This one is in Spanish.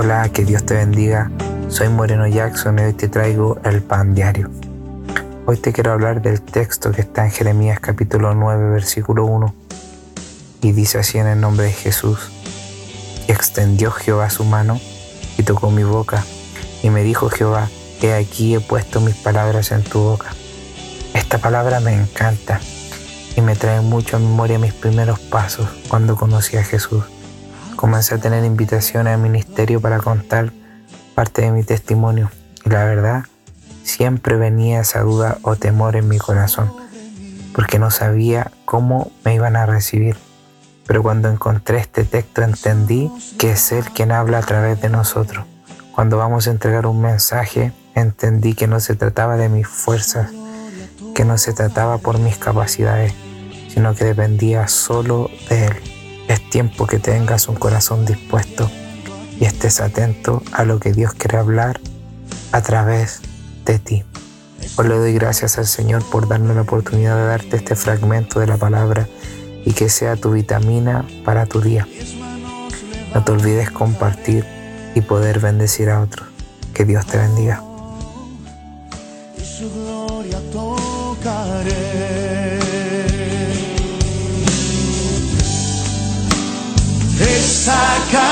Hola, que Dios te bendiga. Soy Moreno Jackson y hoy te traigo el pan diario. Hoy te quiero hablar del texto que está en Jeremías capítulo 9, versículo 1. Y dice así en el nombre de Jesús. Extendió Jehová su mano y tocó mi boca. Y me dijo Jehová, he aquí he puesto mis palabras en tu boca. Esta palabra me encanta y me trae mucho a memoria mis primeros pasos cuando conocí a Jesús comencé a tener invitaciones al ministerio para contar parte de mi testimonio. Y la verdad, siempre venía esa duda o temor en mi corazón, porque no sabía cómo me iban a recibir. Pero cuando encontré este texto entendí que es Él quien habla a través de nosotros. Cuando vamos a entregar un mensaje, entendí que no se trataba de mis fuerzas, que no se trataba por mis capacidades, sino que dependía solo de Él. Es tiempo que tengas un corazón dispuesto y estés atento a lo que Dios quiere hablar a través de ti. Hoy le doy gracias al Señor por darme la oportunidad de darte este fragmento de la palabra y que sea tu vitamina para tu día. No te olvides compartir y poder bendecir a otros. Que Dios te bendiga. side.